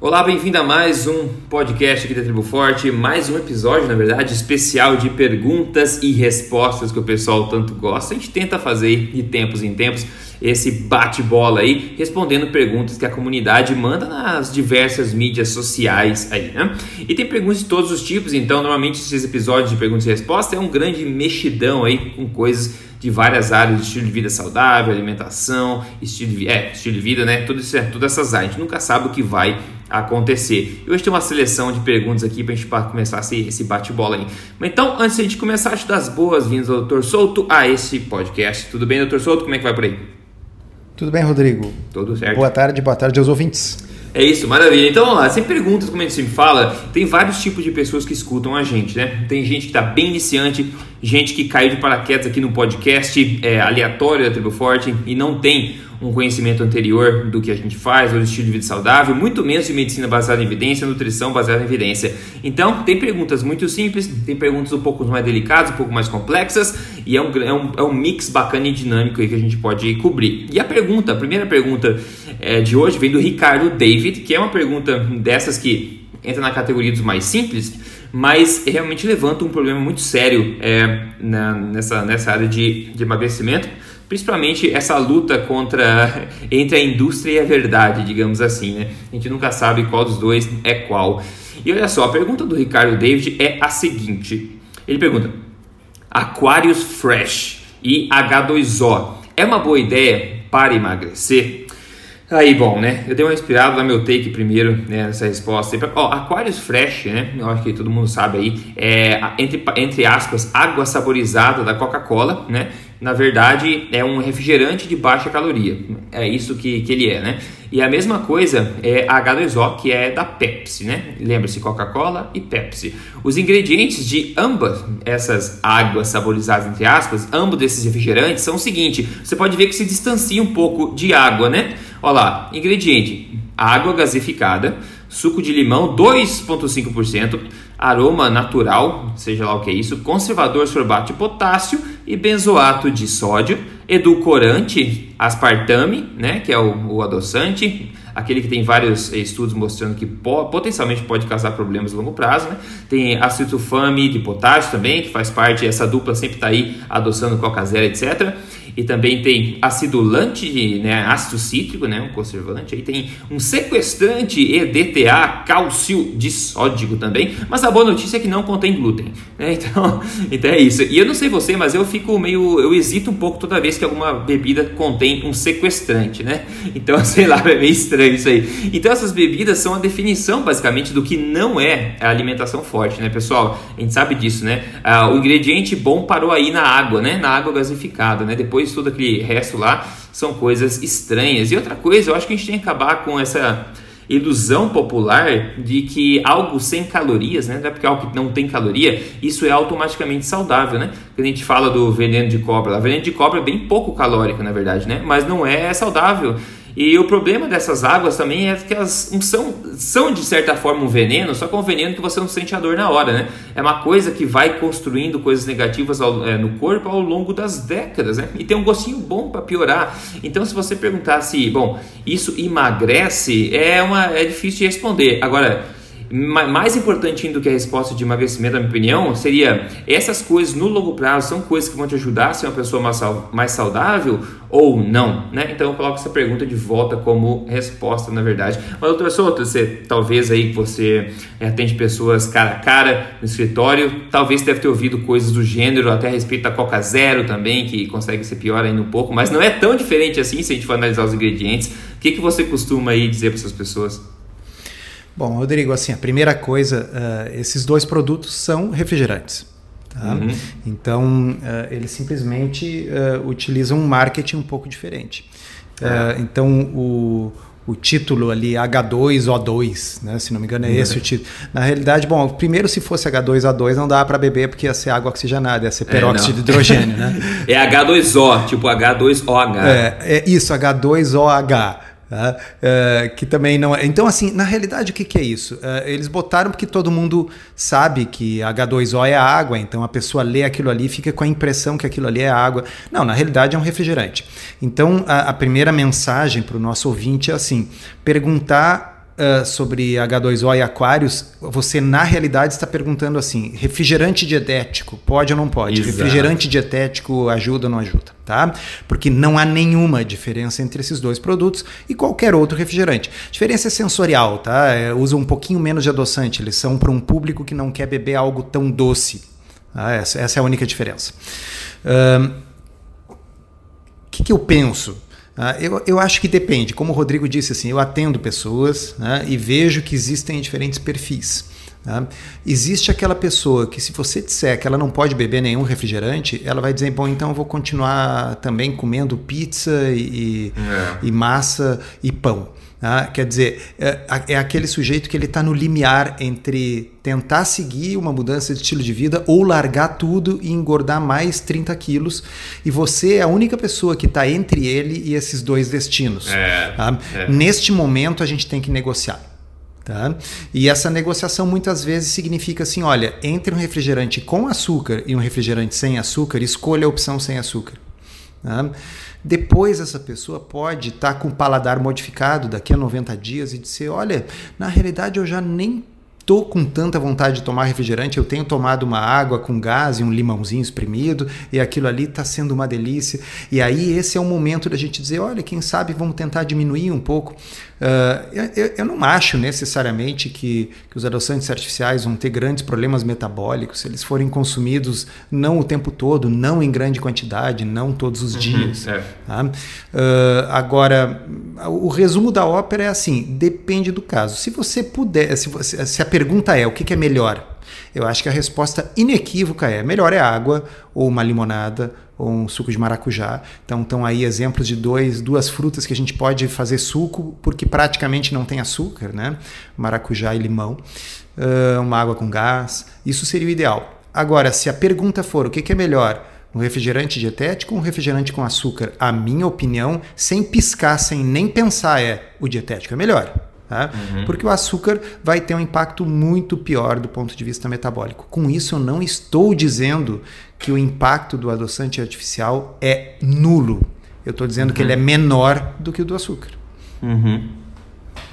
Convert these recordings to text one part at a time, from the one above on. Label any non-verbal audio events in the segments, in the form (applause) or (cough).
Olá, bem-vindo a mais um podcast aqui da Tribo Forte, mais um episódio, na verdade, especial de perguntas e respostas que o pessoal tanto gosta. A gente tenta fazer de tempos em tempos esse bate-bola aí, respondendo perguntas que a comunidade manda nas diversas mídias sociais aí, né? E tem perguntas de todos os tipos, então normalmente esses episódios de perguntas e respostas é um grande mexidão aí com coisas de várias áreas, de estilo de vida saudável, alimentação, estilo de, é, estilo de vida, né? Tudo isso, é, todas essas áreas. A gente nunca sabe o que vai acontecer. E hoje tem uma seleção de perguntas aqui para a gente começar esse, esse bate-bola aí. Mas então, antes de a gente começar, te dar as boas-vindas ao Dr. Souto a esse podcast. Tudo bem, Dr. Souto? Como é que vai por aí? Tudo bem, Rodrigo? Tudo certo. Boa tarde, boa tarde aos ouvintes. É isso, maravilha. Então vamos lá, sem perguntas, como a gente sempre fala, tem vários tipos de pessoas que escutam a gente, né? Tem gente que está bem iniciante, gente que caiu de paraquedas aqui no podcast é, aleatório da Tribo Forte e não tem um conhecimento anterior do que a gente faz, do estilo de vida saudável, muito menos de medicina baseada em evidência, nutrição baseada em evidência. Então, tem perguntas muito simples, tem perguntas um pouco mais delicadas, um pouco mais complexas, e é um, é um, é um mix bacana e dinâmico que a gente pode cobrir. E a pergunta, a primeira pergunta é, de hoje vem do Ricardo David, que é uma pergunta dessas que entra na categoria dos mais simples, mas realmente levanta um problema muito sério é, na, nessa, nessa área de, de emagrecimento principalmente essa luta contra (laughs) entre a indústria e a verdade, digamos assim, né? A gente nunca sabe qual dos dois é qual. E olha só, a pergunta do Ricardo David é a seguinte. Ele pergunta: Aquarius Fresh e H2O é uma boa ideia para emagrecer? Aí, bom, né? Eu dei uma inspirada no meu take primeiro né, nessa resposta. Ó, Aquarius Fresh, né? Eu acho que todo mundo sabe aí, é entre, entre aspas, água saborizada da Coca-Cola, né? Na verdade é um refrigerante de baixa caloria. É isso que, que ele é, né? E a mesma coisa é a H2O, que é da Pepsi, né? Lembre-se, Coca-Cola e Pepsi. Os ingredientes de ambas essas águas saborizadas, entre aspas, ambos desses refrigerantes são o seguinte: você pode ver que se distancia um pouco de água, né? Olha lá, ingrediente: água gasificada, suco de limão 2,5%, aroma natural, seja lá o que é isso, conservador sorbato de potássio e benzoato de sódio, edulcorante aspartame, né, que é o, o adoçante, aquele que tem vários estudos mostrando que po potencialmente pode causar problemas a longo prazo, né? Tem acetylfame de potássio também, que faz parte, essa dupla sempre está aí adoçando Coca Zero, etc e também tem acidulante, né, ácido cítrico, né, um conservante, aí tem um sequestrante EDTA, cálcio disódico também, mas a boa notícia é que não contém glúten, né, (laughs) então, então é isso. E eu não sei você, mas eu fico meio, eu hesito um pouco toda vez que alguma bebida contém um sequestrante, né, então (laughs) sei lá, é meio estranho isso aí. Então essas bebidas são a definição basicamente do que não é a alimentação forte, né, pessoal? A gente sabe disso, né? Ah, o ingrediente bom parou aí na água, né, na água gasificada, né, depois depois todo aquele resto lá são coisas estranhas. E outra coisa, eu acho que a gente tem que acabar com essa ilusão popular de que algo sem calorias, né, não é porque algo que não tem caloria, isso é automaticamente saudável, né? Quando a gente fala do veneno de cobra, o veneno de cobra é bem pouco calórico, na verdade, né? Mas não é saudável. E o problema dessas águas também é que elas são, são de certa forma um veneno, só que é um veneno que você não sente a dor na hora, né? É uma coisa que vai construindo coisas negativas ao, é, no corpo ao longo das décadas, né? E tem um gostinho bom para piorar. Então, se você perguntar se, bom, isso emagrece, é, uma, é difícil de responder. Agora, mais importante do que a resposta de emagrecimento, na minha opinião, seria essas coisas no longo prazo são coisas que vão te ajudar a ser uma pessoa mais saudável ou não, né? Então eu coloco essa pergunta de volta como resposta, na verdade. Mas doutor Souto, você talvez aí você é, atende pessoas cara a cara no escritório, talvez deve ter ouvido coisas do gênero, até a respeito da Coca Zero também, que consegue ser pior ainda um pouco, mas não é tão diferente assim se a gente for analisar os ingredientes. O que, que você costuma aí dizer para essas pessoas? Bom, Rodrigo, assim, a primeira coisa, uh, esses dois produtos são refrigerantes. Tá? Uhum. Então, uh, eles simplesmente uh, utilizam um marketing um pouco diferente. É. então, o, o título ali, H2O2, né? se não me engano é esse uhum. o título. Na realidade, bom, primeiro se fosse H2O2 não dá para beber porque ia ser água oxigenada, ia ser é, peróxido é, de hidrogênio, né? (laughs) É H2O, tipo H2OH. É, é isso, H2OH. Tá? Uh, que também não é. Então, assim, na realidade, o que, que é isso? Uh, eles botaram porque todo mundo sabe que H2O é água, então a pessoa lê aquilo ali e fica com a impressão que aquilo ali é água. Não, na realidade é um refrigerante. Então, a, a primeira mensagem para o nosso ouvinte é assim: perguntar uh, sobre H2O e aquários, você na realidade está perguntando assim: refrigerante dietético pode ou não pode? Exato. Refrigerante dietético ajuda ou não ajuda? Tá? Porque não há nenhuma diferença entre esses dois produtos e qualquer outro refrigerante. A diferença é sensorial, tá? É, usa um pouquinho menos de adoçante. Eles são para um público que não quer beber algo tão doce. Tá? Essa, essa, é a única diferença. O que, que eu penso? Uh, eu, eu acho que depende. Como o Rodrigo disse, assim, eu atendo pessoas né, e vejo que existem diferentes perfis. Tá? Existe aquela pessoa que, se você disser que ela não pode beber nenhum refrigerante, ela vai dizer: bom, então eu vou continuar também comendo pizza e, é. e massa e pão. Ah, quer dizer, é, é, aquele sujeito que ele está no limiar entre tentar seguir uma mudança de estilo de vida ou largar tudo e engordar mais 30 quilos. E você é a única pessoa que está entre ele e esses dois destinos. É, tá? é. Neste momento, a gente tem que negociar. Tá? E essa negociação muitas vezes significa assim: olha, entre um refrigerante com açúcar e um refrigerante sem açúcar, escolha a opção sem açúcar. Tá? Depois essa pessoa pode estar tá com o paladar modificado daqui a 90 dias e dizer, olha, na realidade eu já nem estou com tanta vontade de tomar refrigerante, eu tenho tomado uma água com gás e um limãozinho espremido e aquilo ali está sendo uma delícia. E aí esse é o momento da gente dizer, olha, quem sabe vamos tentar diminuir um pouco. Uh, eu, eu, não acho necessariamente que, que os adoçantes artificiais vão ter grandes problemas metabólicos se eles forem consumidos não o tempo todo, não em grande quantidade, não todos os uhum, dias. É. Tá? Uh, agora, o resumo da ópera é assim: depende do caso. Se você puder, se, você, se a pergunta é o que, que é melhor, eu acho que a resposta inequívoca é: melhor é água, ou uma limonada, ou um suco de maracujá. Então, estão aí exemplos de dois, duas frutas que a gente pode fazer suco, porque praticamente não tem açúcar, né? Maracujá e limão. Uh, uma água com gás. Isso seria o ideal. Agora, se a pergunta for o que, que é melhor? Um refrigerante dietético ou um refrigerante com açúcar? A minha opinião, sem piscar, sem nem pensar, é o dietético é melhor. Tá? Uhum. Porque o açúcar vai ter um impacto muito pior do ponto de vista metabólico. Com isso, eu não estou dizendo que o impacto do adoçante artificial é nulo. Eu estou dizendo uhum. que ele é menor do que o do açúcar. Uhum.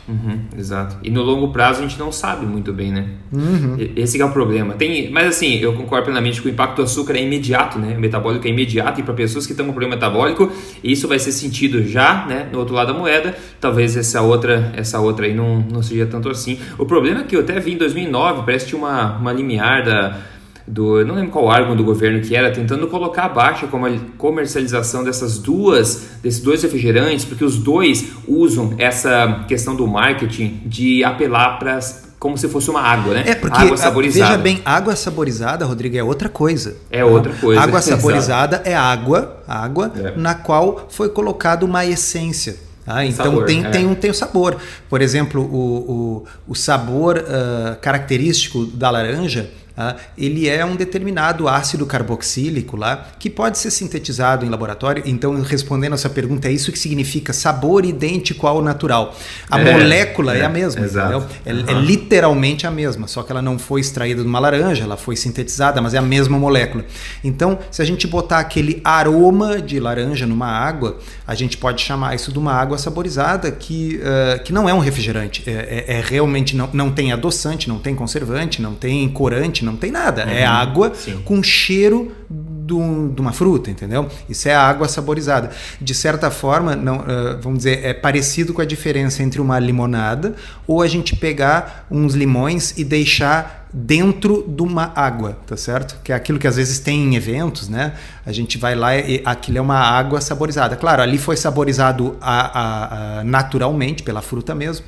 Uhum, exato. E no longo prazo a gente não sabe muito bem, né? Uhum. Esse é o problema. Tem, mas assim, eu concordo plenamente que o impacto do açúcar é imediato, né? O metabólico é imediato e para pessoas que estão com problema metabólico, isso vai ser sentido já, né? No outro lado da moeda. Talvez essa outra, essa outra aí não, não seja tanto assim. O problema é que eu até vi em 2009, parece que tinha uma, uma limiar da do, eu não lembro qual órgão do governo que era, tentando colocar abaixo a comercialização dessas duas, desses dois refrigerantes, porque os dois usam essa questão do marketing de apelar para como se fosse uma água, né? É, porque água saborizada. veja bem, água saborizada, Rodrigo, é outra coisa. É outra coisa. Água (laughs) saborizada é água, água é. na qual foi colocado uma essência. Ah, então sabor, tem, é. tem, um, tem o sabor. Por exemplo, o, o, o sabor uh, característico da laranja ah, ele é um determinado ácido carboxílico lá que pode ser sintetizado em laboratório. Então, respondendo a essa pergunta, é isso que significa sabor idêntico ao natural. A é, molécula é, é, a mesma, exato. É, uhum. é, literalmente a mesma, só que ela não foi extraída de uma laranja, ela foi sintetizada, mas é a mesma molécula. Então, se a gente botar aquele aroma de laranja numa água, a gente pode chamar isso de uma água saborizada que, uh, que não é um refrigerante. É, é, é realmente não, não tem adoçante, não tem conservante, não tem corante não tem nada. É uhum, é água sim. com cheiro do, de uma fruta, entendeu? Isso é a água saborizada. De certa forma, não, uh, vamos dizer, é parecido com a diferença entre uma limonada ou a gente pegar uns limões e deixar dentro de uma água, tá certo? Que é aquilo que às vezes tem em eventos, né? A gente vai lá e aquilo é uma água saborizada. Claro, ali foi saborizado a, a, a naturalmente pela fruta mesmo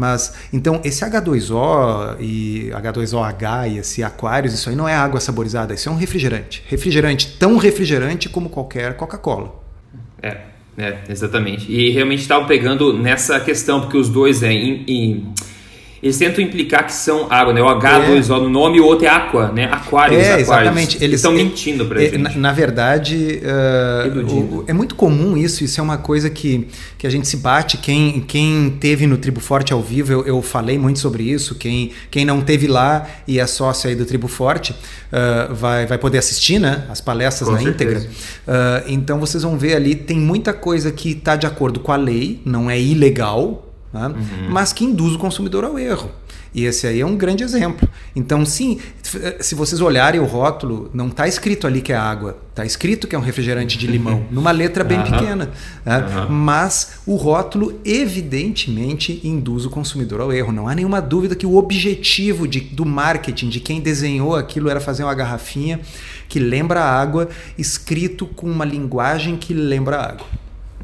mas então esse H2O e H2OH e esse Aquarius, isso aí não é água saborizada, isso é um refrigerante. Refrigerante tão refrigerante como qualquer Coca-Cola. É, é, exatamente. E realmente estavam pegando nessa questão, porque os dois é, em, em eles tentam implicar que são água, né? O H2O é. no nome e o outro é aqua, né? Aquários, é, exatamente. Eles estão mentindo pra é, gente. Na, na verdade, uh, o, é muito comum isso, isso é uma coisa que, que a gente se bate. Quem, quem teve no Tribo Forte ao vivo, eu, eu falei muito sobre isso. Quem, quem não teve lá e é sócio aí do Tribo Forte, uh, vai, vai poder assistir, né? As palestras com na certeza. íntegra. Uh, então vocês vão ver ali, tem muita coisa que está de acordo com a lei, não é ilegal, né? uhum. mas que induz o consumidor ao erro. E esse aí é um grande exemplo. Então, sim, se vocês olharem o rótulo, não está escrito ali que é água. Está escrito que é um refrigerante de limão, (laughs) numa letra bem pequena. Né? Mas o rótulo, evidentemente, induz o consumidor ao erro. Não há nenhuma dúvida que o objetivo de, do marketing, de quem desenhou aquilo, era fazer uma garrafinha que lembra água, escrito com uma linguagem que lembra água.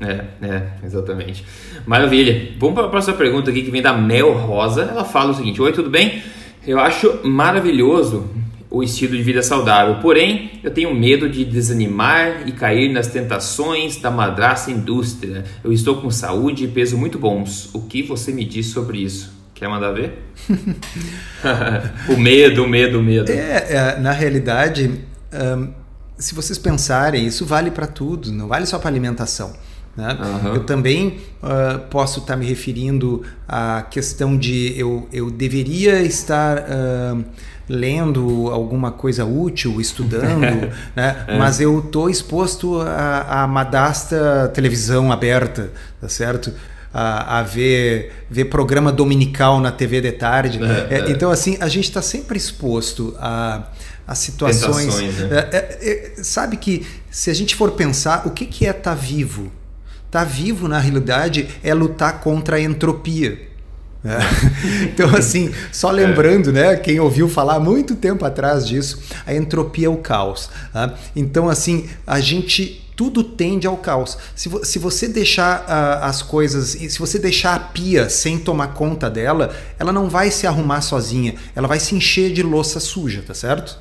É, é, exatamente. Maravilha. Vamos para a próxima pergunta aqui que vem da Mel Rosa. Ela fala o seguinte: Oi, tudo bem? Eu acho maravilhoso o estilo de vida saudável, porém eu tenho medo de desanimar e cair nas tentações da madraça indústria. Eu estou com saúde e peso muito bons. O que você me diz sobre isso? Quer mandar ver? (laughs) o medo, o medo, o medo. É, é na realidade, um, se vocês pensarem, isso vale para tudo, não vale só para alimentação. Né? Uhum. Eu também uh, posso estar tá me referindo à questão de eu, eu deveria estar uh, lendo alguma coisa útil, estudando, (laughs) né? É. mas eu estou exposto a, a Madasta televisão aberta, tá certo? A, a, ver, ver programa dominical na TV de tarde. É, é, é. Então, assim, a gente está sempre exposto a, a situações. Né? É, é, sabe que se a gente for pensar, o que, que é estar tá vivo? Estar tá vivo, na realidade, é lutar contra a entropia. É. (laughs) Então, assim, só lembrando, né, quem ouviu falar muito tempo atrás disso, a entropia é o caos. Tá? Então, assim, a gente tudo tende ao caos. Se, vo se você deixar uh, as coisas, se você deixar a pia sem tomar conta dela, ela não vai se arrumar sozinha, ela vai se encher de louça suja, tá certo?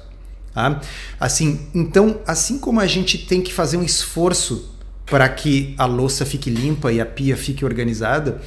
Tá? Assim, então, assim como a gente tem que fazer um esforço para que a louça fique limpa e a pia fique organizada.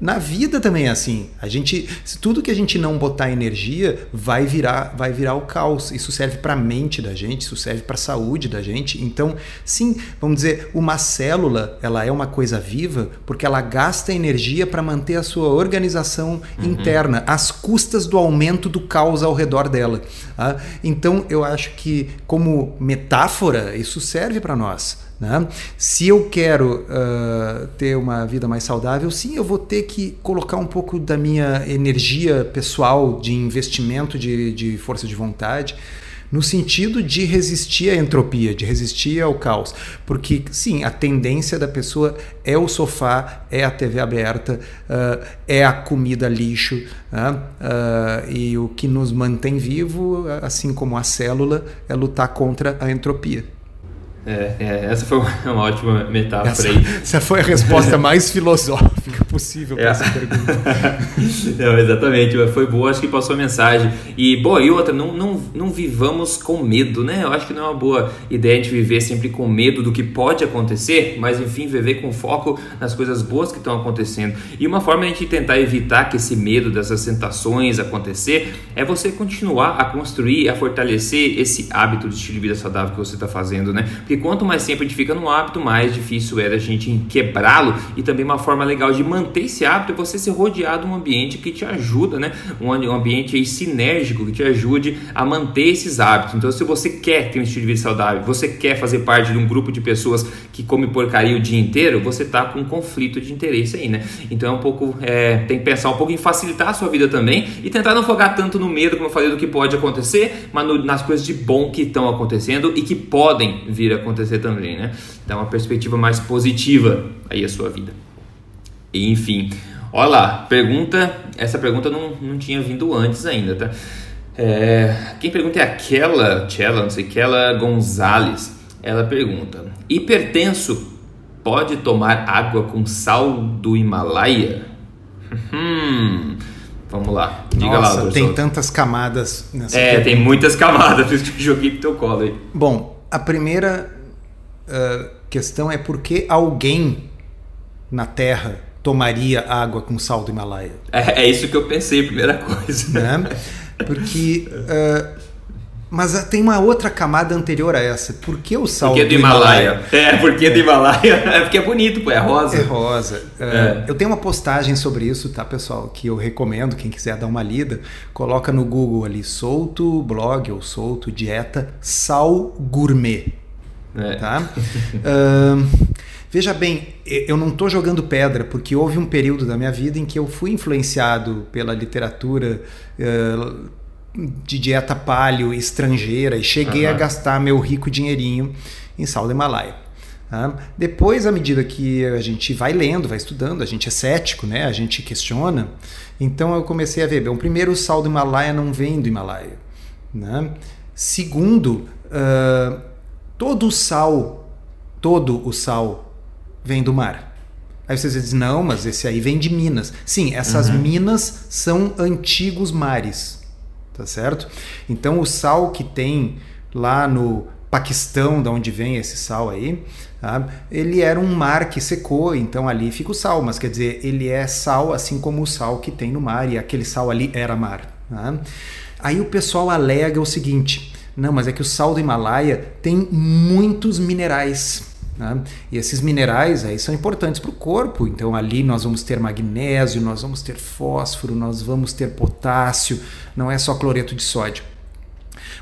Na vida também é assim. A gente, tudo que a gente não botar energia vai virar, vai virar o caos. Isso serve para a mente da gente, isso serve para a saúde da gente. Então, sim, vamos dizer, uma célula, ela é uma coisa viva porque ela gasta energia para manter a sua organização uhum. interna, às custas do aumento do caos ao redor dela. Tá? Então, eu acho que como metáfora, isso serve para nós. Né? Se eu quero uh, ter uma vida mais saudável, sim, eu vou ter que colocar um pouco da minha energia pessoal de investimento de, de força de vontade no sentido de resistir à entropia, de resistir ao caos. Porque, sim, a tendência da pessoa é o sofá, é a TV aberta, uh, é a comida lixo. Uh, e o que nos mantém vivo, assim como a célula, é lutar contra a entropia. É, é, essa foi (laughs) uma ótima metáfora essa, aí. Essa foi a resposta mais filosófica possível para é. essa pergunta. (laughs) não, exatamente, foi boa, acho que passou a mensagem. E, bom, e outra, não, não, não vivamos com medo, né? Eu acho que não é uma boa ideia a gente viver sempre com medo do que pode acontecer, mas enfim, viver com foco nas coisas boas que estão acontecendo. E uma forma de a gente tentar evitar que esse medo dessas tentações acontecer é você continuar a construir, a fortalecer esse hábito de estilo de vida saudável que você está fazendo, né? Porque quanto mais tempo a gente fica no hábito, mais difícil é a gente quebrá-lo. E também uma forma legal de manter esse hábito é você ser rodeado de um ambiente que te ajuda, né? Um ambiente aí sinérgico que te ajude a manter esses hábitos. Então, se você quer ter um estilo de vida saudável, você quer fazer parte de um grupo de pessoas que come porcaria o dia inteiro, você tá com um conflito de interesse aí, né? Então, é um pouco, é, tem que pensar um pouco em facilitar a sua vida também e tentar não focar tanto no medo, como eu falei, do que pode acontecer, mas no, nas coisas de bom que estão acontecendo e que podem vir a acontecer também, né? Então, uma perspectiva mais positiva aí a sua vida. Enfim, olha lá, pergunta, essa pergunta não, não tinha vindo antes ainda, tá? É, quem pergunta é aquela, Chela, não sei, aquela Gonzalez. Ela pergunta: hipertenso pode tomar água com sal do Himalaia? Hum, vamos lá, diga Nossa, lá. Tem tantas camadas nessa É, pergunta. tem muitas camadas, (laughs) por isso que eu joguei pro teu colo aí. Bom, a primeira uh, questão é por que alguém na Terra tomaria água com sal do Himalaia? É, é isso que eu pensei, primeira coisa. Né? Porque. Uh, mas tem uma outra camada anterior a essa. Por que o sal porque do, do Himalaia? Himalaia? É, porque é. do Himalaia? (laughs) É porque é bonito, pô, é rosa. É rosa. É. Uh, eu tenho uma postagem sobre isso, tá, pessoal? Que eu recomendo, quem quiser dar uma lida, coloca no Google ali, solto blog ou solto dieta sal gourmet. É. Tá? (laughs) uh, Veja bem, eu não estou jogando pedra, porque houve um período da minha vida em que eu fui influenciado pela literatura uh, de dieta paleo estrangeira e cheguei uhum. a gastar meu rico dinheirinho em sal do Himalaia. Tá? Depois, à medida que a gente vai lendo, vai estudando, a gente é cético, né? a gente questiona. Então eu comecei a ver, bom, primeiro o sal do Himalaia não vem do Himalaia. Né? Segundo, uh, todo o sal, todo o sal vem do mar. Aí vocês dizem, não, mas esse aí vem de Minas. Sim, essas uhum. minas são antigos mares, tá certo? Então o sal que tem lá no Paquistão, da onde vem esse sal aí, tá? ele era um mar que secou, então ali fica o sal, mas quer dizer, ele é sal assim como o sal que tem no mar, e aquele sal ali era mar. Tá? Aí o pessoal alega o seguinte: não, mas é que o sal do Himalaia tem muitos minerais. Né? E esses minerais aí são importantes para o corpo, então ali nós vamos ter magnésio, nós vamos ter fósforo, nós vamos ter potássio, não é só cloreto de sódio.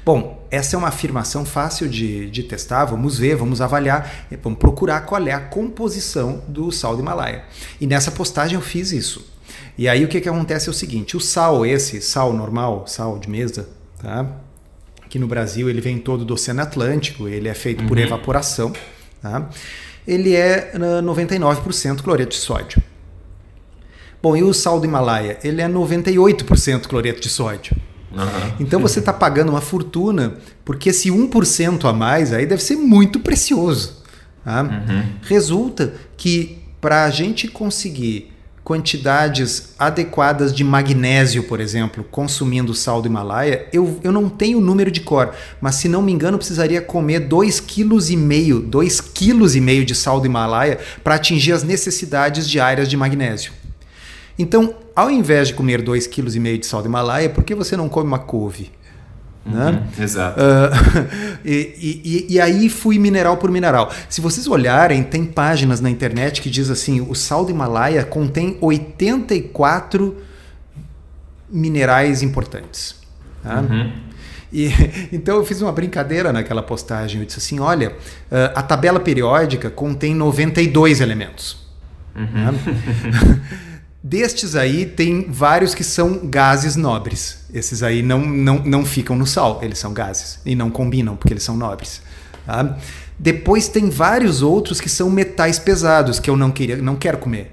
Bom, essa é uma afirmação fácil de, de testar, vamos ver, vamos avaliar, vamos procurar qual é a composição do sal do Himalaia. E nessa postagem eu fiz isso. E aí o que, que acontece é o seguinte: o sal, esse sal normal, sal de mesa, tá? Aqui no Brasil ele vem todo do Oceano Atlântico, ele é feito uhum. por evaporação. Tá? Ele é 99% cloreto de sódio. Bom, e o sal do Himalaia? Ele é 98% cloreto de sódio. Uhum. Então você está pagando uma fortuna, porque esse 1% a mais aí deve ser muito precioso. Tá? Uhum. Resulta que para a gente conseguir quantidades adequadas de magnésio, por exemplo, consumindo sal do Himalaia, eu, eu não tenho o número de cor, mas se não me engano, precisaria comer 2,5 kg, 2 kg de sal do Himalaia para atingir as necessidades diárias de magnésio. Então, ao invés de comer 2,5 kg de sal do Himalaia, por que você não come uma couve? Né? Uhum, exato. Uh, (laughs) e, e, e, aí fui mineral por mineral. Se vocês olharem, tem páginas na internet que diz assim: o sal do Himalaia contém 84 minerais importantes. Tá? Uhum. E, (laughs) então eu fiz uma brincadeira naquela postagem. Eu disse assim: olha, uh, a tabela periódica contém 92 elementos. Uhum. Tá? (laughs) Destes aí, tem vários que são gases nobres. Esses aí não, não, não ficam no sal, eles são gases. E não combinam, porque eles são nobres. Tá? Depois tem vários outros que são metais pesados, que eu não, queria, não quero comer.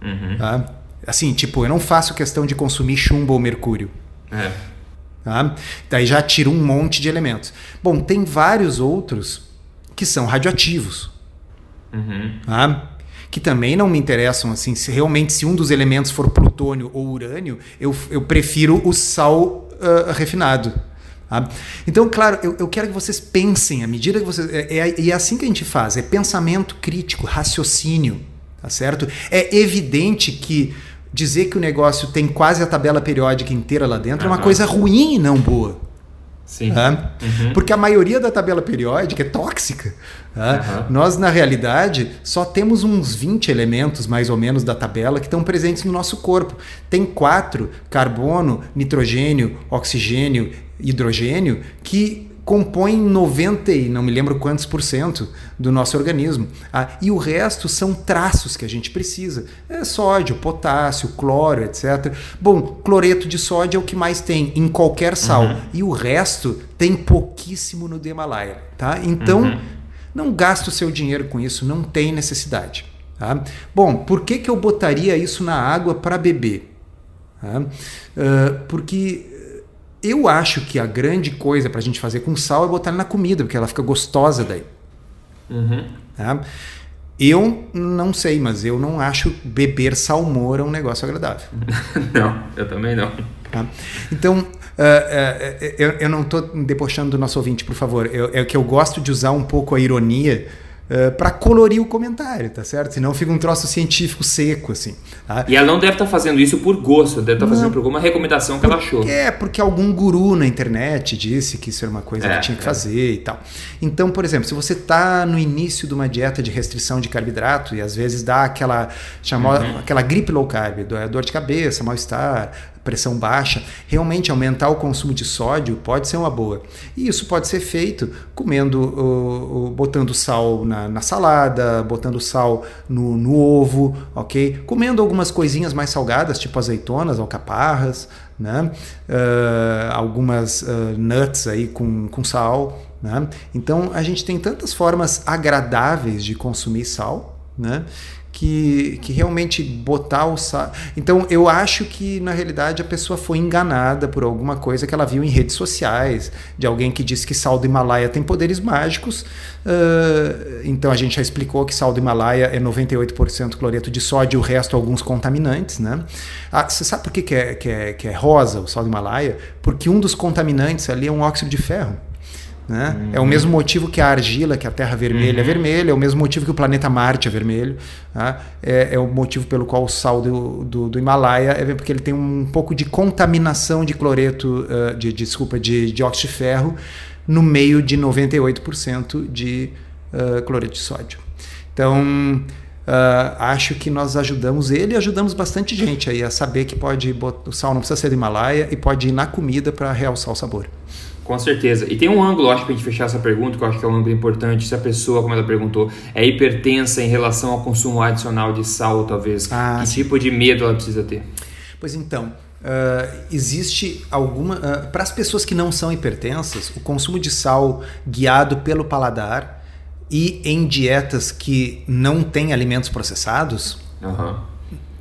Uhum. Tá? Assim, tipo, eu não faço questão de consumir chumbo ou mercúrio. É. Tá? Daí já tiro um monte de elementos. Bom, tem vários outros que são radioativos. Uhum. Tá? Que também não me interessam assim, se realmente se um dos elementos for plutônio ou urânio, eu, eu prefiro o sal uh, refinado. Tá? Então, claro, eu, eu, quero que vocês pensem, à medida que vocês. É, é, é assim que a gente faz, é pensamento crítico, raciocínio, tá certo? É evidente que dizer que o negócio tem quase a tabela periódica inteira lá dentro uhum. é uma coisa ruim e não boa. Sim. Uhum. Porque a maioria da tabela periódica é tóxica. Uhum. Nós, na realidade, só temos uns 20 elementos, mais ou menos, da tabela que estão presentes no nosso corpo. Tem quatro: carbono, nitrogênio, oxigênio, hidrogênio, que compõem 90 e não me lembro quantos por cento do nosso organismo. Ah, e o resto são traços que a gente precisa. É sódio, potássio, cloro, etc. Bom, cloreto de sódio é o que mais tem em qualquer sal. Uhum. E o resto tem pouquíssimo no Himalaia. Tá? Então, uhum. não gaste o seu dinheiro com isso, não tem necessidade. Tá? Bom, por que, que eu botaria isso na água para beber? Tá? Uh, porque eu acho que a grande coisa para a gente fazer com sal é botar na comida, porque ela fica gostosa daí. Uhum. Tá? Eu não sei, mas eu não acho beber salmoura um negócio agradável. (laughs) não, eu também não. Tá? Então, uh, uh, eu, eu, não estou debochando do nosso ouvinte, por favor. Eu, é que eu gosto de usar um pouco a ironia Uh, eh, para colorir o comentário, tá certo? Senão fica um troço científico seco, assim. Tá? E ela não deve estar tá fazendo isso por gosto, deve estar tá fazendo por alguma recomendação que ela achou. É, porque algum guru na internet disse que isso era uma coisa é, que tinha que é. fazer e tal. Então, por exemplo, se você está no início de uma dieta de restrição de carboidrato e às vezes dá aquela, chamou, uhum. aquela gripe low carb, dor de cabeça, mal-estar, pressão baixa, realmente aumentar o consumo de sódio pode ser uma boa. E isso pode ser feito comendo, botando sal na, na, salada, botando sal no, no, ovo, ok? Comendo algumas coisinhas mais salgadas, tipo azeitonas, alcaparras, né? Uh, algumas uh, nuts aí com, com sal. Né? Então a gente tem tantas formas agradáveis de consumir sal, né? Que, que realmente botar o sal. Então eu acho que na realidade a pessoa foi enganada por alguma coisa que ela viu em redes sociais, de alguém que disse que sal do Himalaia tem poderes mágicos. Uh, então a gente já explicou que sal do Himalaia é 98% cloreto de sódio o resto alguns contaminantes. Né? Ah, você sabe por que, que, é, que, é, que é rosa o sal do Himalaia? Porque um dos contaminantes ali é um óxido de ferro. Né? Uhum. É o mesmo motivo que a argila, que a Terra vermelha é uhum. é vermelha, é o mesmo motivo que o planeta Marte é vermelho. Tá? É, é, o motivo pelo qual o sal do, do, do, Himalaia é porque ele tem um pouco de contaminação de cloreto, uh, de, desculpa, de dióxido de ferro no meio de 98% de uh, cloreto de sódio. Então, uh, acho que nós ajudamos ele e ajudamos bastante gente aí a saber que pode botar, o sal não precisa ser do Himalaia e pode ir na comida para realçar o sabor. Com certeza. E tem um ângulo, acho, para a gente fechar essa pergunta, que eu acho que é um ângulo importante. Se a pessoa, como ela perguntou, é hipertensa em relação ao consumo adicional de sal, talvez. Ah, que sim. tipo de medo ela precisa ter? Pois então, uh, existe alguma. Uh, para as pessoas que não são hipertensas, o consumo de sal guiado pelo paladar e em dietas que não têm alimentos processados,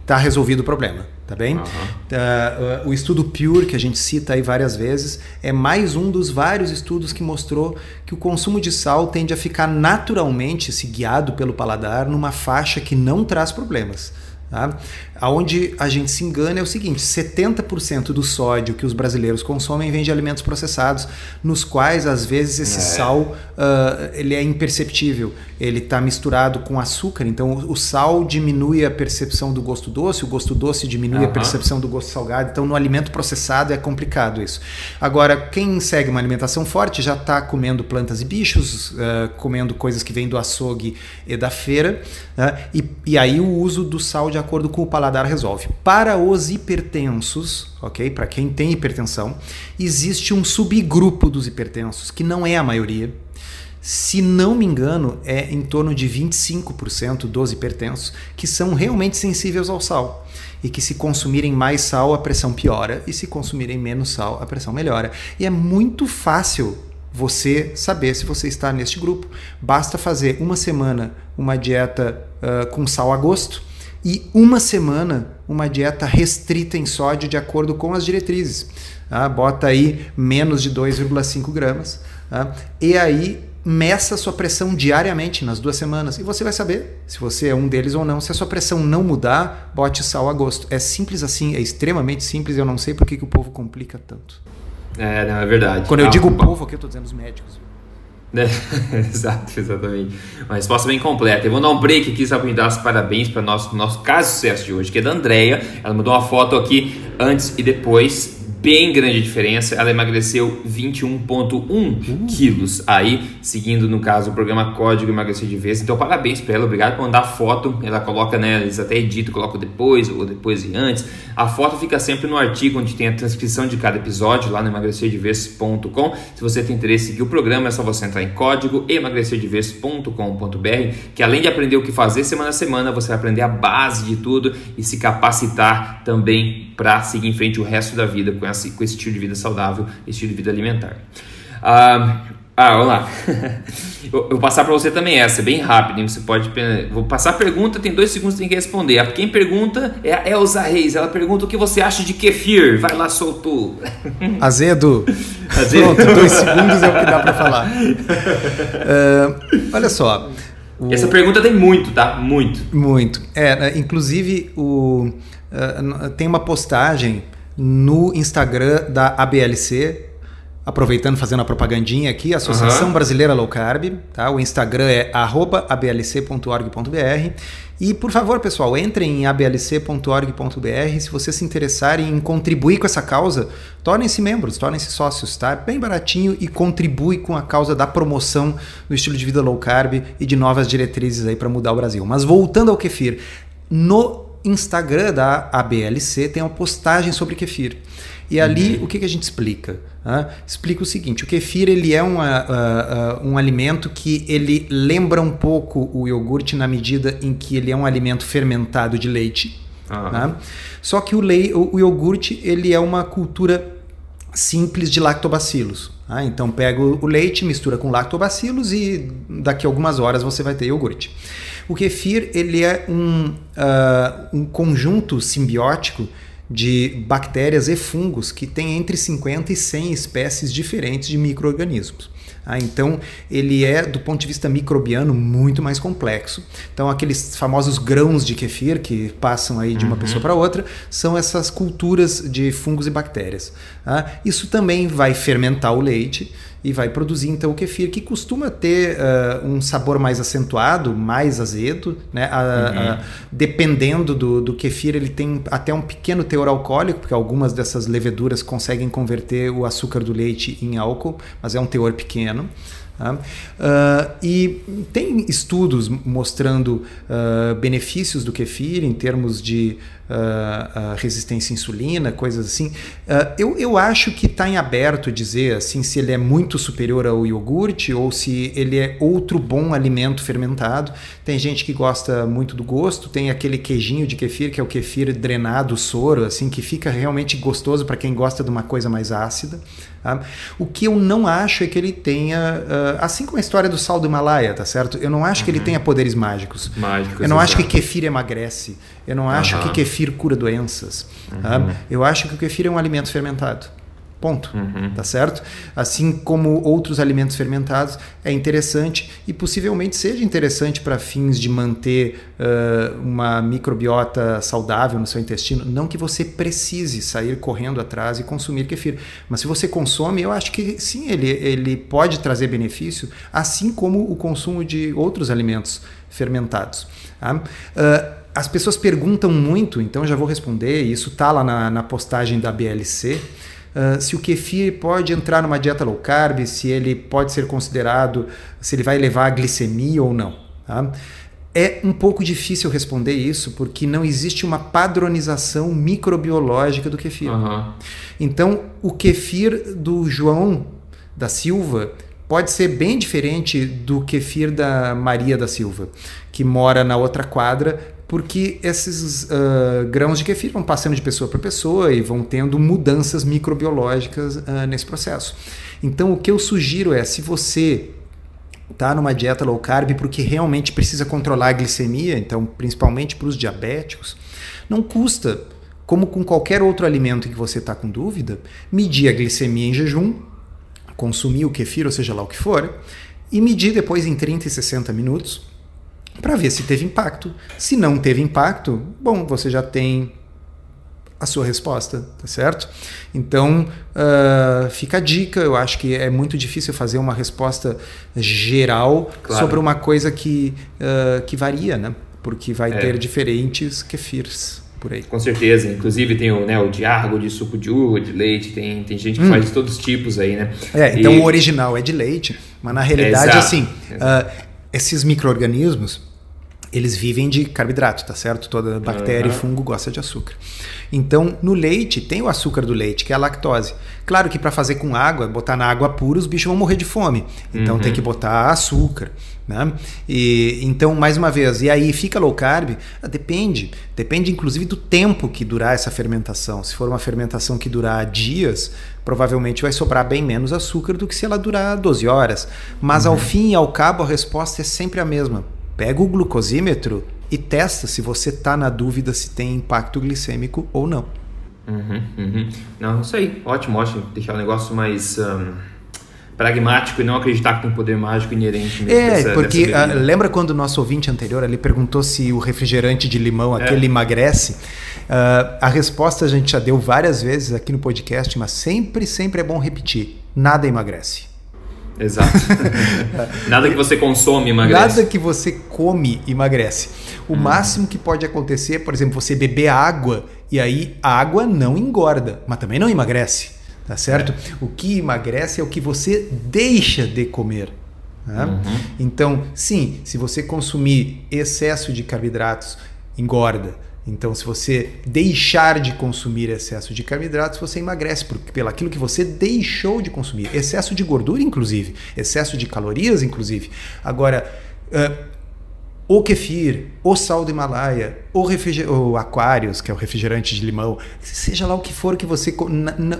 está uhum. resolvido o problema tá bem? Uhum. Uh, o estudo Pure, que a gente cita aí várias vezes, é mais um dos vários estudos que mostrou que o consumo de sal tende a ficar naturalmente, se guiado pelo paladar, numa faixa que não traz problemas. Tá? Onde a gente se engana é o seguinte: 70% do sódio que os brasileiros consomem vem de alimentos processados, nos quais às vezes esse é. sal uh, ele é imperceptível, ele está misturado com açúcar, então o, sal diminui a percepção do gosto doce, o gosto doce diminui uhum. a percepção do gosto salgado, então no alimento processado é complicado isso. Agora, quem segue uma alimentação forte já está comendo plantas e bichos, uh, comendo coisas que vêm do açougue e da feira, uh, e, e aí o uso do sal de acordo com o paladar resolve. Para os hipertensos, ok? Para quem tem hipertensão, existe um subgrupo dos hipertensos, que não é a maioria. Se não me engano, é em torno de 25% dos hipertensos que são realmente sensíveis ao sal e que se consumirem mais sal a pressão piora e se consumirem menos sal a pressão melhora. E é muito fácil você saber se você está neste grupo. Basta fazer uma semana uma dieta uh, com sal a gosto e uma semana uma dieta restrita em sódio de acordo com as diretrizes. Tá? Bota aí menos de 2,5 gramas. Tá? E aí meça a sua pressão diariamente nas duas semanas e você vai saber se você é um deles ou não. Se a sua pressão não mudar, bote sal a gosto. É simples assim, é extremamente simples. Eu não sei por que, que o povo complica tanto. É, não, é verdade. Quando eu ah, digo bom. povo, aqui eu estou dizendo os médicos. Né? (laughs) Exato, exatamente. Uma resposta bem completa. Eu vou dar um break aqui só para me dar os parabéns para o nosso, nosso caso de sucesso de hoje, que é da Andrea. Ela mandou uma foto aqui antes e depois bem grande diferença. Ela emagreceu 21,1 uh. quilos. Aí, seguindo no caso o programa Código Emagrecer de Vez. Então, parabéns para ela. Obrigado por mandar foto. Ela coloca, né? Eles até editam, colocam depois ou depois e antes. A foto fica sempre no artigo onde tem a transcrição de cada episódio lá no emagrecerdevez.com. Se você tem interesse em seguir o programa, é só você entrar em código emagrecerdevez.com.br. Que além de aprender o que fazer semana a semana, você vai aprender a base de tudo e se capacitar também para seguir em frente o resto da vida com esse, com esse estilo de vida saudável, estilo de vida alimentar. Ah, ah vamos lá. (laughs) eu, vou passar para você também essa, é bem rápido. Hein? Você pode. Vou passar a pergunta, tem dois segundos tem que responder. Quem pergunta é a Elza Reis. Ela pergunta o que você acha de kefir. Vai lá, soltou. (laughs) Azedo. Azedo. Pronto, dois segundos é o que dá para falar. Uh, olha só. O... Essa pergunta tem muito, tá? Muito. Muito. É, né, inclusive o uh, tem uma postagem no Instagram da ABLC, aproveitando, fazendo a propagandinha aqui, Associação uhum. Brasileira Low Carb, tá? O Instagram é ablc.org.br. E, por favor, pessoal, entrem em ablc.org.br. Se vocês se interessarem em contribuir com essa causa, tornem-se membros, tornem-se sócios, tá? Bem baratinho e contribui com a causa da promoção do estilo de vida low carb e de novas diretrizes aí para mudar o Brasil. Mas voltando ao kefir, no Instagram da ABLC tem uma postagem sobre kefir. E ali, uhum. o que, que a gente explica? Explica o seguinte: o kefir ele é uma, uh, uh, um alimento que ele lembra um pouco o iogurte na medida em que ele é um alimento fermentado de leite. Né? Só que o, lei, o, o, iogurte ele é uma cultura simples de lactobacilos. Tá? Então pega o leite, mistura com lactobacilos e daqui a algumas horas você vai ter iogurte. O kefir ele é um, um conjunto simbiótico de bactérias e fungos que tem entre 50 e 100 espécies diferentes de micro-organismos. Ah, então, ele é, do ponto de vista microbiano, muito mais complexo. Então, aqueles famosos grãos de kefir que passam aí de uma uhum. pessoa para outra são essas culturas de fungos e bactérias. Ah, isso também vai fermentar o leite e vai produzir então o kefir, que costuma ter uh, um sabor mais acentuado, mais azedo, né? Uh, uh, dependendo do, do kefir, ele tem até um pequeno teor alcoólico, porque algumas dessas leveduras conseguem converter o açúcar do leite em álcool, mas é um teor pequeno. Uh, e tem estudos mostrando uh, benefícios do kefir em termos de uh, resistência à insulina, coisas assim. eu, eu acho que está em aberto dizer assim se ele é muito superior ao iogurte ou se ele é outro bom alimento fermentado. Tem gente que gosta muito do gosto, tem aquele queijinho de kefir que é o kefir drenado, soro, assim que fica realmente gostoso para quem gosta de uma coisa mais ácida. Tá? O que eu não acho é que ele tenha, uh, assim como a história do sal do Himalaia, tá certo? Eu não acho uhum. que ele uhum. tenha poderes mágicos. Mágicos eu não exato. acho que kefir emagrece. Eu não acho uhum. que kefir cura doenças. Tá? Uhum. Tá? Eu acho que o kefir é um alimento fermentado. Ponto. Uhum. Tá certo? Assim como outros alimentos fermentados, é interessante e possivelmente seja interessante para fins de manter uh, uma microbiota saudável no seu intestino. Não que você precise sair correndo atrás e consumir kefir. Mas se você consome, eu acho que sim, ele, ele pode trazer benefício, assim como o consumo de outros alimentos fermentados. Tá? Uh, as pessoas perguntam muito, então já vou responder, isso está lá na, na postagem da BLC. Uh, se o kefir pode entrar numa dieta low carb, se ele pode ser considerado, se ele vai levar a glicemia ou não. Tá? É um pouco difícil responder isso porque não existe uma padronização microbiológica do kefir. Uhum. Então, o kefir do João da Silva pode ser bem diferente do kefir da Maria da Silva, que mora na outra quadra, porque esses uh, grãos de kefir vão passando de pessoa para pessoa e vão tendo mudanças microbiológicas uh, nesse processo. Então, o que eu sugiro é, se você está numa dieta low carb porque realmente precisa controlar a glicemia, então principalmente para os diabéticos, não custa, como com qualquer outro alimento que você está com dúvida, medir a glicemia em jejum, consumir o kefir, ou seja lá o que for, e medir depois em 30 e 60 minutos para ver se teve impacto. Se não teve impacto, bom, você já tem a sua resposta, tá certo? Então, uh, fica a dica. Eu acho que é muito difícil fazer uma resposta geral claro. sobre uma coisa que, uh, que varia, né? Porque vai é. ter diferentes kefirs. Por aí. Com certeza, inclusive tem o, né, o de de suco de uva, de leite, tem, tem gente que hum. faz de todos os tipos aí, né? É, então e... o original é de leite, mas na realidade, é, assim, uh, esses micro-organismos, eles vivem de carboidrato, tá certo? Toda bactéria uhum. e fungo gosta de açúcar. Então, no leite, tem o açúcar do leite, que é a lactose. Claro que para fazer com água, botar na água pura, os bichos vão morrer de fome. Então, uhum. tem que botar açúcar. Né? E, então, mais uma vez, e aí fica low carb? Ah, depende. Depende, inclusive, do tempo que durar essa fermentação. Se for uma fermentação que durar dias, provavelmente vai sobrar bem menos açúcar do que se ela durar 12 horas. Mas, uhum. ao fim e ao cabo, a resposta é sempre a mesma pega o glucosímetro e testa se você está na dúvida se tem impacto glicêmico ou não. Uhum, uhum. Não, isso aí, ótimo, ótimo. Deixar o negócio mais um, pragmático e não acreditar que tem um poder mágico inerente mesmo. É, dessa, porque dessa uh, lembra quando o nosso ouvinte anterior ali perguntou se o refrigerante de limão, é. aquele emagrece? Uh, a resposta a gente já deu várias vezes aqui no podcast, mas sempre, sempre é bom repetir: nada emagrece. Exato. (laughs) Nada que você consome emagrece. Nada que você come emagrece. O hum. máximo que pode acontecer, por exemplo, você beber água e aí a água não engorda, mas também não emagrece, tá certo? É. O que emagrece é o que você deixa de comer. Né? Uhum. Então, sim, se você consumir excesso de carboidratos, engorda. Então, se você deixar de consumir excesso de carboidratos, você emagrece por, pelo aquilo que você deixou de consumir. Excesso de gordura, inclusive. Excesso de calorias, inclusive. Agora, uh, o kefir, o sal do Himalaia, o, o Aquarius, que é o refrigerante de limão, seja lá o que for que você.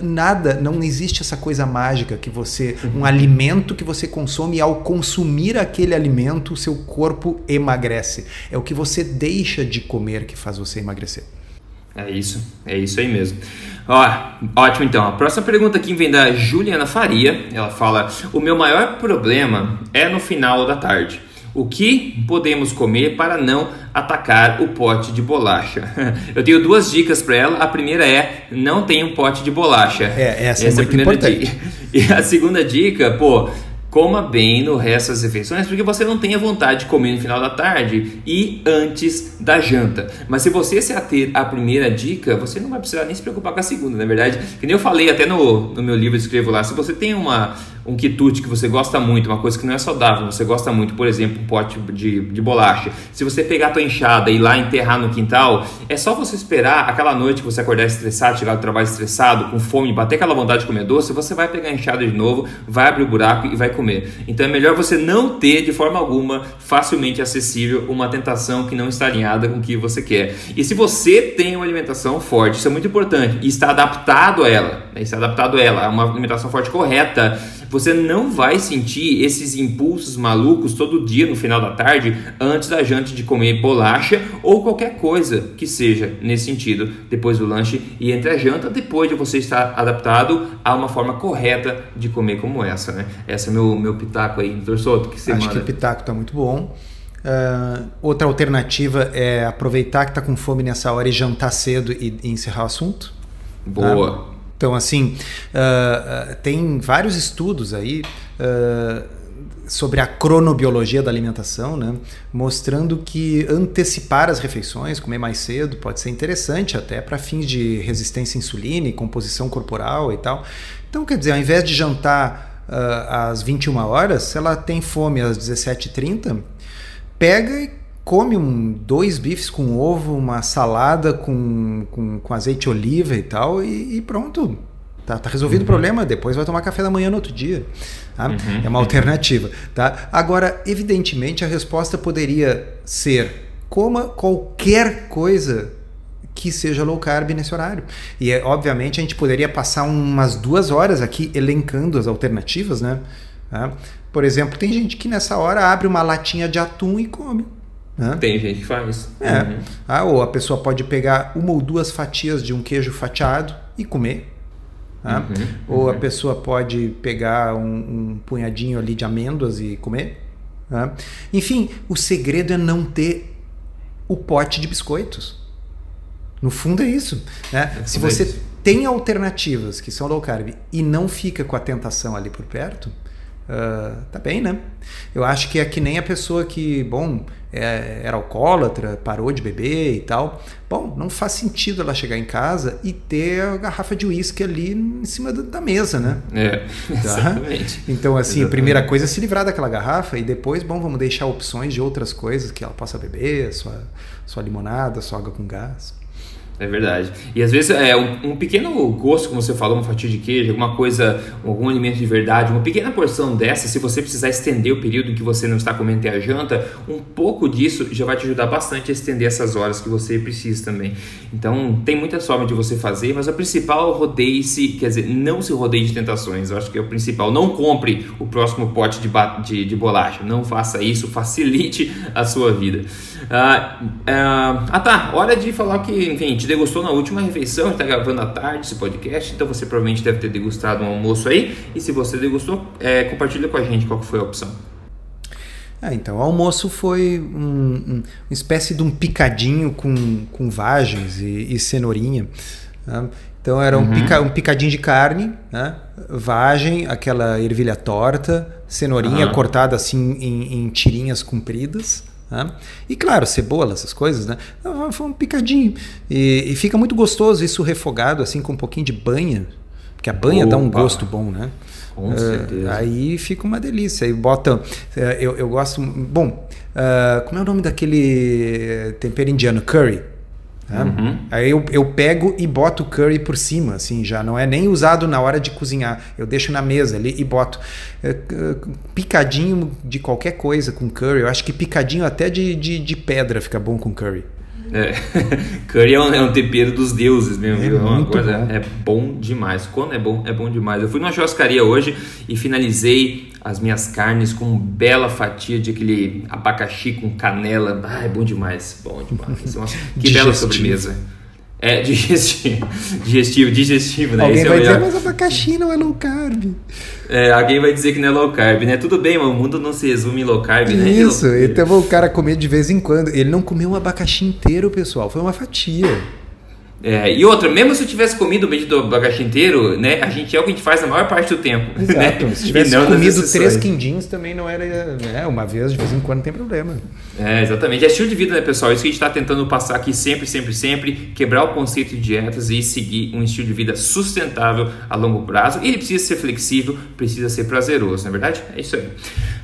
Nada, não existe essa coisa mágica que você. Um uhum. alimento que você consome e ao consumir aquele alimento, o seu corpo emagrece. É o que você deixa de comer que faz você emagrecer. É isso, é isso aí mesmo. Ó, ótimo então. A próxima pergunta aqui vem da Juliana Faria. Ela fala: O meu maior problema é no final da tarde. O que podemos comer para não atacar o pote de bolacha? (laughs) Eu tenho duas dicas para ela. A primeira é não tenha um pote de bolacha. É, essa, é essa é, muito importante. Dica. (laughs) E a segunda dica, pô, coma bem no resto das refeições, porque você não tem a vontade de comer no final da tarde e antes da janta. Mas se você se ater à primeira dica, você não vai precisar nem se preocupar com a segunda, na verdade. Que nem eu falei até no, no meu livro, escrevo lá, se você tem uma um quitute que você gosta muito, uma coisa que não é saudável, você gosta muito, por exemplo, um pote de, de bolacha. Se você pegar a tua enxada e ir lá enterrar no quintal, é só você esperar aquela noite que você acordar estressado, chegar do trabalho estressado, com fome, bater aquela vontade de comer doce, você vai pegar a enxada de novo, vai abrir o buraco e vai comer. Então é melhor você não ter de forma alguma facilmente acessível uma tentação que não está alinhada com o que você quer. E se você tem uma alimentação forte, isso é muito importante, e está adaptado a ela, né? está adaptado a ela, uma alimentação forte correta, você não vai sentir esses impulsos malucos todo dia no final da tarde, antes da janta de comer bolacha ou qualquer coisa que seja nesse sentido, depois do lanche e entre a janta, depois de você estar adaptado a uma forma correta de comer como essa, né? Esse é meu, meu pitaco aí, doutor Soto, que você Acho que o pitaco está muito bom. Uh, outra alternativa é aproveitar que está com fome nessa hora e jantar cedo e, e encerrar o assunto. Boa. Ah, então, assim, uh, uh, tem vários estudos aí uh, sobre a cronobiologia da alimentação, né? mostrando que antecipar as refeições, comer mais cedo, pode ser interessante até para fins de resistência à insulina e composição corporal e tal. Então, quer dizer, ao invés de jantar às 21 horas, se ela tem fome às 17h30, pega e come um, dois bifes com ovo, uma salada com, com, com azeite de oliva e tal, e, e pronto. Tá, tá resolvido uhum. o problema, depois vai tomar café da manhã no outro dia. Tá? Uhum. É uma alternativa. Tá? Agora, evidentemente, a resposta poderia ser coma qualquer coisa que seja low carb nesse horário. E, é, obviamente, a gente poderia passar umas duas horas aqui elencando as alternativas, né? Tá? Por exemplo, tem gente que nessa hora abre uma latinha de atum e come. Né? Tem gente que faz. É. Uhum. Ah, ou a pessoa pode pegar uma ou duas fatias de um queijo fatiado e comer. Né? Uhum. Ou a uhum. pessoa pode pegar um, um, punhadinho ali de amêndoas e comer. Né? Enfim, o segredo é não ter o pote de biscoitos. No fundo é isso. Né? É Se você isso. tem alternativas que são low carb e não fica com a tentação ali por perto, Uh, tá bem, né? Eu acho que é que nem a pessoa que, bom, é, era alcoólatra, parou de beber e tal. Bom, não faz sentido ela chegar em casa e ter a garrafa de uísque ali em cima da mesa, né? É, tá? (laughs) exatamente. Então, assim, exatamente. a primeira coisa é se livrar daquela garrafa e depois, bom, vamos deixar opções de outras coisas que ela possa beber, sua, sua limonada, sua água com gás. É verdade. E às vezes é um, um, pequeno gosto, como você falou, uma fatia de queijo, alguma coisa, algum alimento de verdade, uma pequena porção dessa, se você precisar estender o período que você não está comendo a janta, um pouco disso já vai te ajudar bastante a estender essas horas que você precisa também. Então, tem muitas formas de você fazer, mas a principal rodeie-se, quer dizer, não se rodeie de tentações, eu acho que é o principal. Não compre o próximo pote de, de, de bolacha, não faça isso, facilite a sua vida. Ah, ah, ah tá, hora de falar que, enfim, te degustou na última refeição, está gravando à tarde esse podcast, então você provavelmente deve ter degustado um almoço aí. E se você degustou, é, compartilha com a gente qual foi a opção. Ah, então, o almoço foi um, um, uma espécie de um picadinho com, com vagens e, e cenourinha. Né? Então era um, uhum. pica, um, picadinho de carne, né? vagem, aquela ervilha torta, cenourinha uhum. cortada assim em, em tirinhas compridas. Né? E claro, cebola, essas coisas, né? Foi um picadinho. E, e, fica muito gostoso isso refogado, assim, com um pouquinho de banha. Porque a banha Opa. dá um gosto bom, né? Com uh, certeza. Aí fica uma delícia. Aí bota. Uh, eu, eu gosto. Bom, uh, como é o nome daquele tempero indiano? Curry. Tá? Uhum. Aí eu, eu pego e boto o curry por cima, assim, já não é nem usado na hora de cozinhar. Eu deixo na mesa ali e boto é, picadinho de qualquer coisa com curry. Eu acho que picadinho até de, de, de pedra fica bom com curry. É. (laughs) Curry é um, é um, tempero dos deuses mesmo, é, viu? É uma coisa, bom. é bom demais. Quando é bom, é bom demais. Eu fui numa churrascaria hoje e finalizei as minhas carnes com uma bela fatia de aquele abacaxi com canela. Ah, é bom demais, bom demais. Nossa, que bela sobremesa. É, digestivo, (laughs) digestivo, digestivo, né? Alguém Esse é vai dizer, mas abacaxi não é low carb. É, alguém vai dizer que não é low carb, né? Tudo bem, mas o mundo não se resume em low carb, né? Isso, então o cara comer de vez em quando. Ele não comeu um abacaxi inteiro, pessoal, foi uma fatia. É, e outra, mesmo se eu tivesse comido o do abacaxi inteiro, né, a gente é o que a gente faz na maior parte do tempo. Exato. Né? (laughs) Se tivesse comido três quindins também não era, né, uma vez de vez em quando não tem problema. É, exatamente. É estilo de vida, né, pessoal? Isso que a gente está tentando passar aqui sempre, sempre, sempre, quebrar o conceito de dietas e seguir um estilo de vida sustentável a longo prazo. E ele precisa ser flexível, precisa ser prazeroso, não é verdade? É isso aí.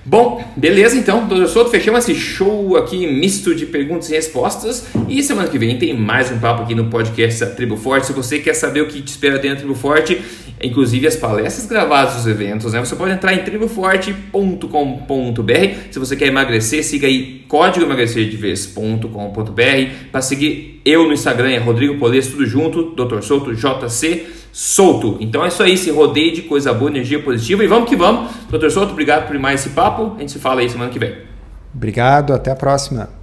Bom, beleza então, doutor Souto, fechamos esse show aqui misto de perguntas e respostas. E semana que vem tem mais um papo aqui no podcast da Tribo Forte. Se você quer saber o que te espera dentro da Tribo Forte, inclusive as palestras gravadas dos eventos, né? Você pode entrar em triboforte.com.br. Se você quer emagrecer, siga aí código emagrecerdevez.com.br para seguir eu no Instagram, é Rodrigo Polês, tudo junto, Dr. Souto, JC Souto. Então é isso aí, se rodeie de coisa boa, energia positiva e vamos que vamos. Dr. Souto, obrigado por mais esse papo. A gente se fala aí semana que vem. Obrigado, até a próxima.